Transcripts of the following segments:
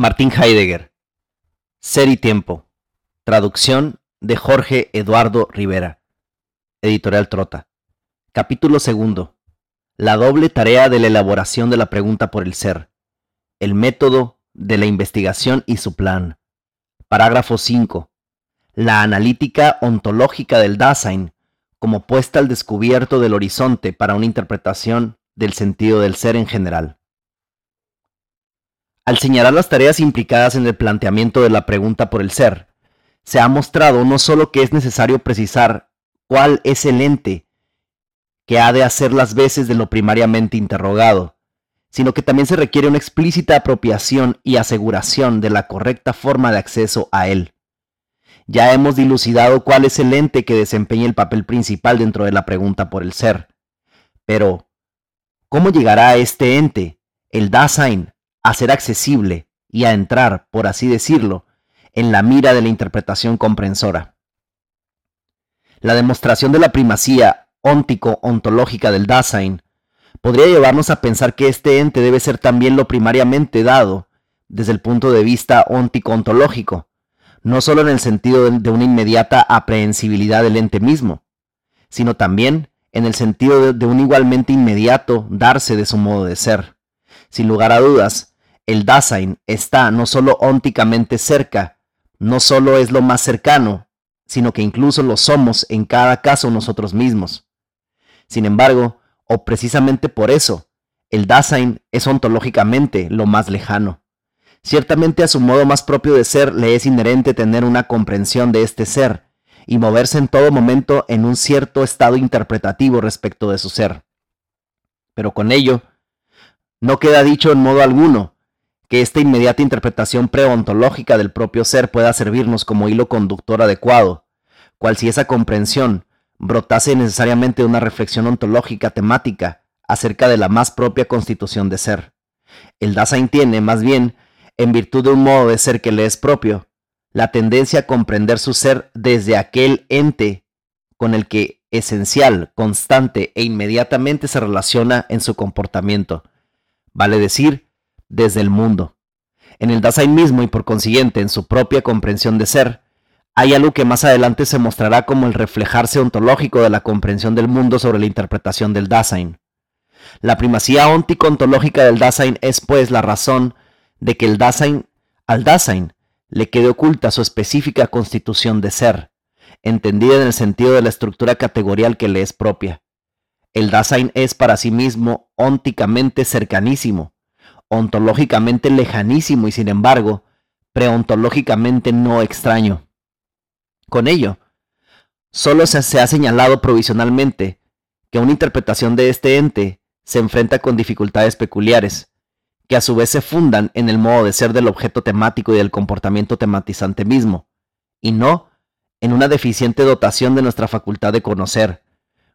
Martín Heidegger. Ser y tiempo. Traducción de Jorge Eduardo Rivera. Editorial Trota. Capítulo segundo. La doble tarea de la elaboración de la pregunta por el ser. El método de la investigación y su plan. Parágrafo 5. La analítica ontológica del Dasein como puesta al descubierto del horizonte para una interpretación del sentido del ser en general. Al señalar las tareas implicadas en el planteamiento de la pregunta por el ser, se ha mostrado no solo que es necesario precisar cuál es el ente que ha de hacer las veces de lo primariamente interrogado, sino que también se requiere una explícita apropiación y aseguración de la correcta forma de acceso a él. Ya hemos dilucidado cuál es el ente que desempeña el papel principal dentro de la pregunta por el ser. Pero, ¿cómo llegará este ente, el Dasein, a ser accesible y a entrar, por así decirlo, en la mira de la interpretación comprensora. La demostración de la primacía óntico-ontológica del Dasein podría llevarnos a pensar que este ente debe ser también lo primariamente dado desde el punto de vista óntico-ontológico, no solo en el sentido de una inmediata aprehensibilidad del ente mismo, sino también en el sentido de un igualmente inmediato darse de su modo de ser. Sin lugar a dudas, el Dasein está no solo ónticamente cerca, no solo es lo más cercano, sino que incluso lo somos en cada caso nosotros mismos. Sin embargo, o precisamente por eso, el Dasein es ontológicamente lo más lejano. Ciertamente a su modo más propio de ser le es inherente tener una comprensión de este ser y moverse en todo momento en un cierto estado interpretativo respecto de su ser. Pero con ello, no queda dicho en modo alguno que esta inmediata interpretación preontológica del propio ser pueda servirnos como hilo conductor adecuado, cual si esa comprensión brotase necesariamente de una reflexión ontológica temática acerca de la más propia constitución de ser. El Dasein tiene, más bien, en virtud de un modo de ser que le es propio, la tendencia a comprender su ser desde aquel ente con el que esencial, constante e inmediatamente se relaciona en su comportamiento, vale decir, desde el mundo. En el Dasein mismo y por consiguiente en su propia comprensión de ser, hay algo que más adelante se mostrará como el reflejarse ontológico de la comprensión del mundo sobre la interpretación del Dasein. La primacía óntico-ontológica del Dasein es pues la razón de que el Dasein, al Dasein le quede oculta su específica constitución de ser, entendida en el sentido de la estructura categorial que le es propia. El Dasein es para sí mismo ónticamente cercanísimo, ontológicamente lejanísimo y sin embargo, preontológicamente no extraño. Con ello, solo se, ha señalado provisionalmente que una interpretación de este ente se enfrenta con dificultades peculiares, que a su vez se fundan en el modo de ser del objeto temático y del comportamiento tematizante mismo, y no en una deficiente dotación de nuestra facultad de conocer,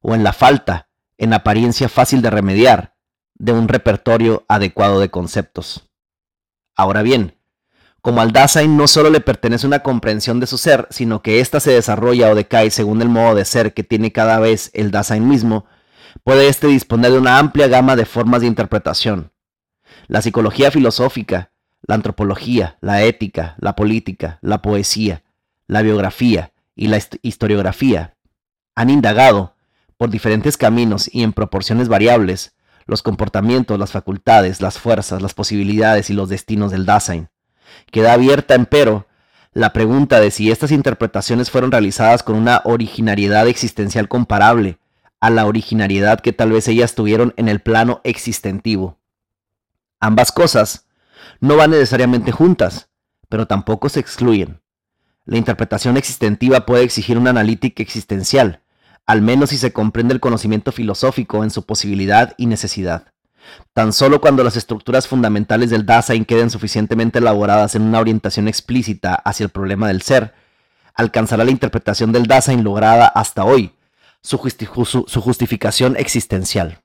o en la falta, en apariencia fácil de remediar, de un repertorio adecuado de conceptos. Ahora bien, como al Dasein no solo le pertenece una comprensión de su ser, sino que ésta se desarrolla o decae según el modo de ser que tiene cada vez el Dasein mismo, puede éste disponer de una amplia gama de formas de interpretación. La psicología filosófica, la antropología, la ética, la política, la poesía, la biografía y la historiografía han indagado, por diferentes caminos y en proporciones variables, los comportamientos, las facultades, las fuerzas, las posibilidades y los destinos del Dasein. Queda abierta, empero, la pregunta de si estas interpretaciones fueron realizadas con una originariedad existencial comparable a la originariedad que tal vez ellas tuvieron en el plano existentivo. Ambas cosas no van necesariamente juntas, pero tampoco se excluyen. La interpretación existentiva puede exigir una analítica existencial, al menos si se comprende el conocimiento filosófico en su posibilidad y necesidad. Tan solo cuando las estructuras fundamentales del Dasein queden suficientemente elaboradas en una orientación explícita hacia el problema del ser, alcanzará la interpretación del Dasein lograda hasta hoy, su, justificación existencial.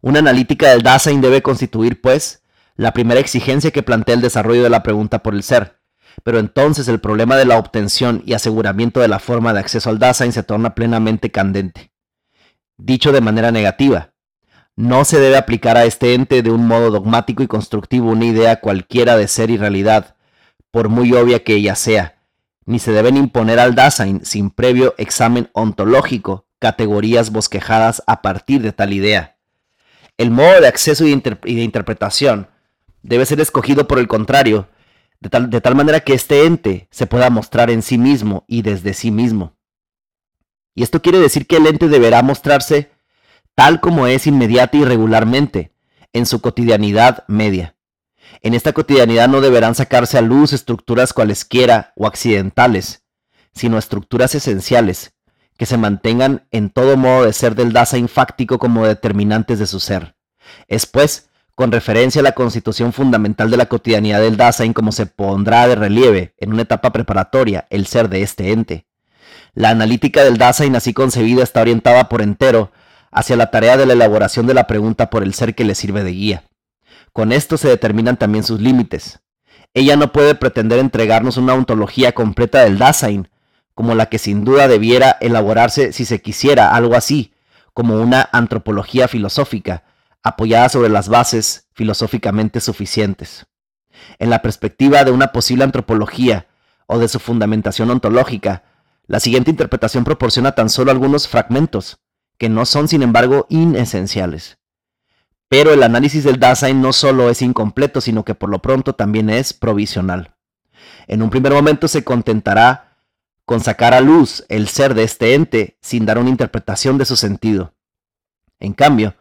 Una analítica del Dasein debe constituir, pues, la primera exigencia que plantea el desarrollo de la pregunta por el ser, pero entonces el problema de la obtención y aseguramiento de la forma de acceso al Dasein se torna plenamente candente. Dicho de manera negativa, No se debe aplicar a este ente de un modo dogmático y constructivo una idea cualquiera de ser y realidad, por muy obvia que ella sea, ni se deben imponer al Dasein sin previo examen ontológico categorías bosquejadas a partir de tal idea. El modo de acceso y de, interpretación debe ser escogido por el contrario, de tal, de tal manera que este ente se pueda mostrar en sí mismo y desde sí mismo. Y esto quiere decir que el ente deberá mostrarse tal como es inmediata y regularmente, en su cotidianidad media. En esta cotidianidad no deberán sacarse a luz estructuras cualesquiera o accidentales, sino estructuras esenciales, que se mantengan en todo modo de ser del Dasein fáctico como determinantes de su ser. Es pues, con referencia a la constitución fundamental de la cotidianidad del Dasein como se pondrá de relieve en una etapa preparatoria el ser de este ente. La analítica del Dasein así concebida está orientada por entero hacia la tarea de la elaboración de la pregunta por el ser que le sirve de guía. Con esto se determinan también sus límites. Ella no puede pretender entregarnos una ontología completa del Dasein, como la que sin duda debiera elaborarse si se quisiera algo así, como una antropología filosófica, apoyada sobre las bases filosóficamente suficientes. En la perspectiva de una posible antropología o de su fundamentación ontológica, la siguiente interpretación proporciona tan solo algunos fragmentos, que no son sin embargo inesenciales. Pero el análisis del Dasein no solo es incompleto, sino que por lo pronto también es provisional. En un primer momento se contentará con sacar a luz el ser de este ente sin dar una interpretación de su sentido. En cambio,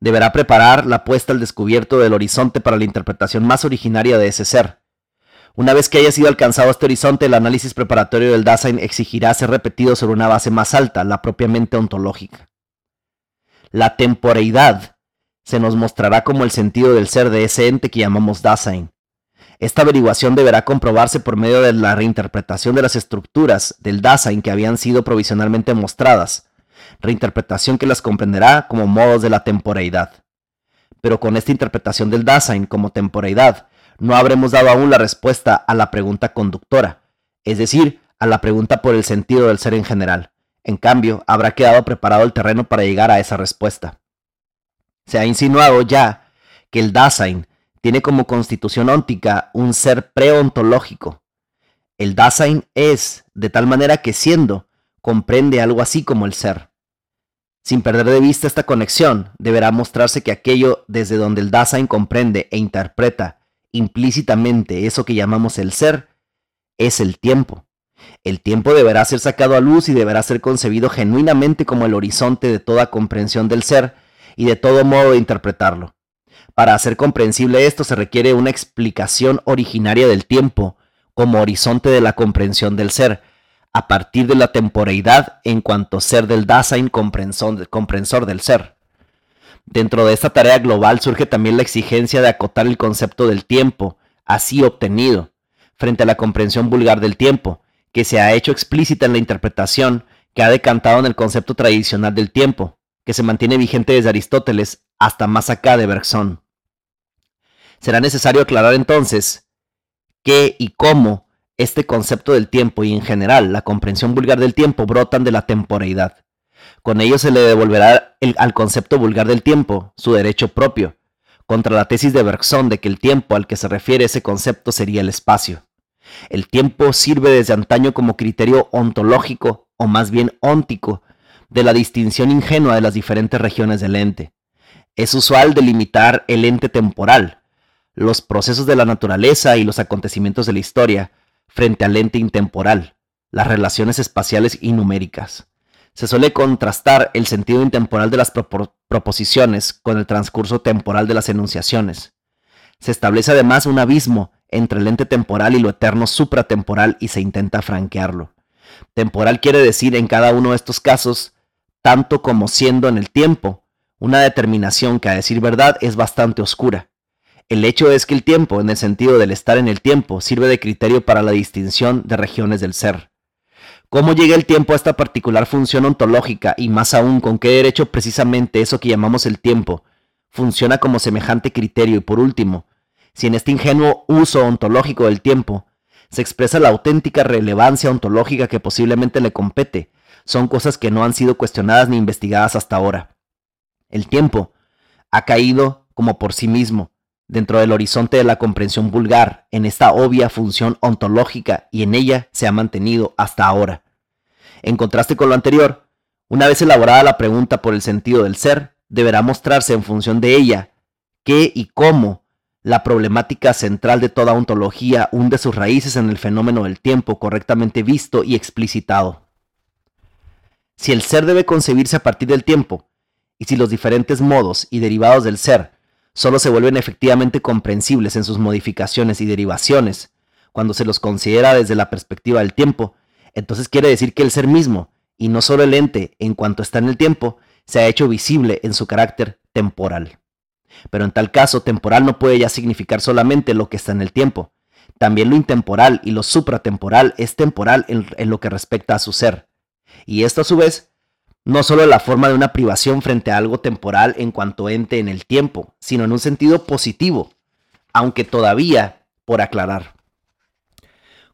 deberá preparar la puesta al descubierto del horizonte para la interpretación más originaria de ese ser. Una vez que haya sido alcanzado este horizonte, el análisis preparatorio del Dasein exigirá ser repetido sobre una base más alta, la propiamente ontológica. La temporeidad se nos mostrará como el sentido del ser de ese ente que llamamos Dasein. Esta averiguación deberá comprobarse por medio de la reinterpretación de las estructuras del Dasein que habían sido provisionalmente mostradas, reinterpretación que las comprenderá como modos de la temporeidad. Pero con esta interpretación del Dasein como temporeidad, no habremos dado aún la respuesta a la pregunta conductora, es decir, a la pregunta por el sentido del ser en general. En cambio, habrá quedado preparado el terreno para llegar a esa respuesta. Se ha insinuado ya que el Dasein tiene como constitución óntica un ser preontológico. El Dasein es, de tal manera que siendo, comprende algo así como el ser. Sin perder de vista esta conexión, deberá mostrarse que aquello desde donde el Dasein comprende e interpreta implícitamente eso que llamamos el ser, es el tiempo. El tiempo deberá ser sacado a luz y deberá ser concebido genuinamente como el horizonte de toda comprensión del ser y de todo modo de interpretarlo. Para hacer comprensible esto se requiere una explicación originaria del tiempo como horizonte de la comprensión del ser, a partir de la temporeidad en cuanto ser del Dasein comprensor del ser. Dentro de esta tarea global surge también la exigencia de acotar el concepto del tiempo, así obtenido, frente a la comprensión vulgar del tiempo, que se ha hecho explícita en la interpretación que ha decantado en el concepto tradicional del tiempo, que se mantiene vigente desde Aristóteles hasta más acá de Bergson. Será necesario aclarar entonces qué y cómo este concepto del tiempo y en general la comprensión vulgar del tiempo brotan de la temporeidad. Con ello se le devolverá al concepto vulgar del tiempo su derecho propio, contra la tesis de Bergson de que el tiempo al que se refiere ese concepto sería el espacio. El tiempo sirve desde antaño como criterio ontológico, o más bien óntico, de la distinción ingenua de las diferentes regiones del ente. Es usual delimitar el ente temporal, los procesos de la naturaleza y los acontecimientos de la historia frente al ente intemporal, las relaciones espaciales y numéricas. Se suele contrastar el sentido intemporal de las proposiciones con el transcurso temporal de las enunciaciones. Se establece además un abismo entre el ente temporal y lo eterno supratemporal y se intenta franquearlo. Temporal quiere decir en cada uno de estos casos, tanto como siendo en el tiempo, una determinación que a decir verdad es bastante oscura. El hecho es que el tiempo, en el sentido del estar en el tiempo, sirve de criterio para la distinción de regiones del ser. ¿Cómo llega el tiempo a esta particular función ontológica y más aún con qué derecho precisamente eso que llamamos el tiempo funciona como semejante criterio? Y por último, si en este ingenuo uso ontológico del tiempo se expresa la auténtica relevancia ontológica que posiblemente le compete, son cosas que no han sido cuestionadas ni investigadas hasta ahora. El tiempo ha caído como por sí mismo, dentro del horizonte de la comprensión vulgar, en esta obvia función ontológica y en ella se ha mantenido hasta ahora. En contraste con lo anterior, una vez elaborada la pregunta por el sentido del ser, deberá mostrarse en función de ella qué y cómo la problemática central de toda ontología hunde sus raíces en el fenómeno del tiempo correctamente visto y explicitado. Si el ser debe concebirse a partir del tiempo, y si los diferentes modos y derivados del ser solo se vuelven efectivamente comprensibles en sus modificaciones y derivaciones cuando se los considera desde la perspectiva del tiempo, entonces quiere decir que el ser mismo, y no solo el ente en cuanto está en el tiempo, se ha hecho visible en su carácter temporal. Pero en tal caso, temporal no puede ya significar solamente lo que está en el tiempo. También lo intemporal y lo supratemporal es temporal en, lo que respecta a su ser. Y esto a su vez no solo la forma de una privación frente a algo temporal en cuanto ente en el tiempo, sino en un sentido positivo, aunque todavía por aclarar.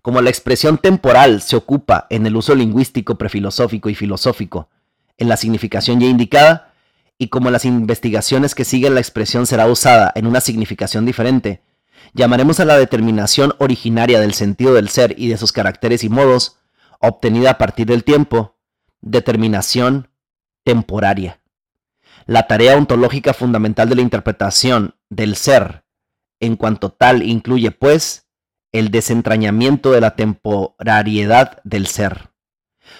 Como la expresión temporal se ocupa en el uso lingüístico, prefilosófico y filosófico, en la significación ya indicada, y como las investigaciones que siguen la expresión será usada en una significación diferente, llamaremos a la determinación originaria del sentido del ser y de sus caracteres y modos, obtenida a partir del tiempo, determinación temporaria. La tarea ontológica fundamental de la interpretación del ser, en cuanto tal, incluye, pues, el desentrañamiento de la temporariedad del ser.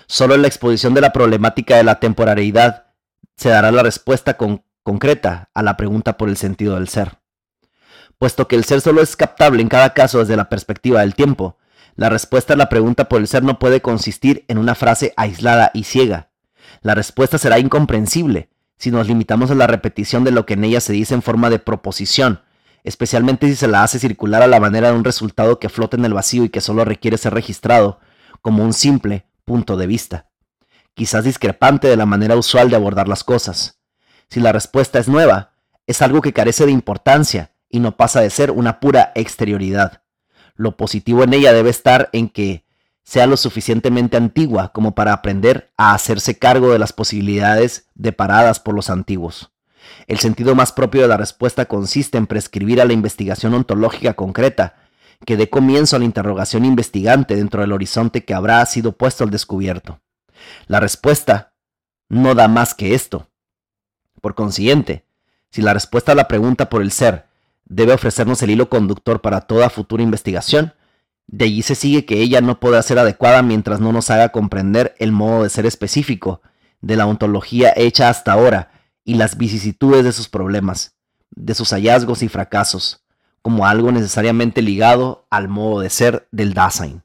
Solo en la exposición de la problemática de la temporariedad se dará la respuesta concreta a la pregunta por el sentido del ser. Puesto que el ser solo es captable en cada caso desde la perspectiva del tiempo, la respuesta a la pregunta por el ser no puede consistir en una frase aislada y ciega. La respuesta será incomprensible si nos limitamos a la repetición de lo que en ella se dice en forma de proposición, especialmente si se la hace circular a la manera de un resultado que flota en el vacío y que solo requiere ser registrado como un simple punto de vista quizás discrepante de la manera usual de abordar las cosas. Si la respuesta es nueva, es algo que carece de importancia y no pasa de ser una pura exterioridad. Lo positivo en ella debe estar en que sea lo suficientemente antigua como para aprender a hacerse cargo de las posibilidades deparadas por los antiguos. El sentido más propio de la respuesta consiste en prescribir a la investigación ontológica concreta que dé comienzo a la interrogación investigante dentro del horizonte que habrá sido puesto al descubierto. La respuesta no da más que esto. Por consiguiente, si la respuesta a la pregunta por el ser debe ofrecernos el hilo conductor para toda futura investigación, de allí se sigue que ella no podrá ser adecuada mientras no nos haga comprender el modo de ser específico de la ontología hecha hasta ahora y las vicisitudes de sus problemas, de sus hallazgos y fracasos, como algo necesariamente ligado al modo de ser del Dasein.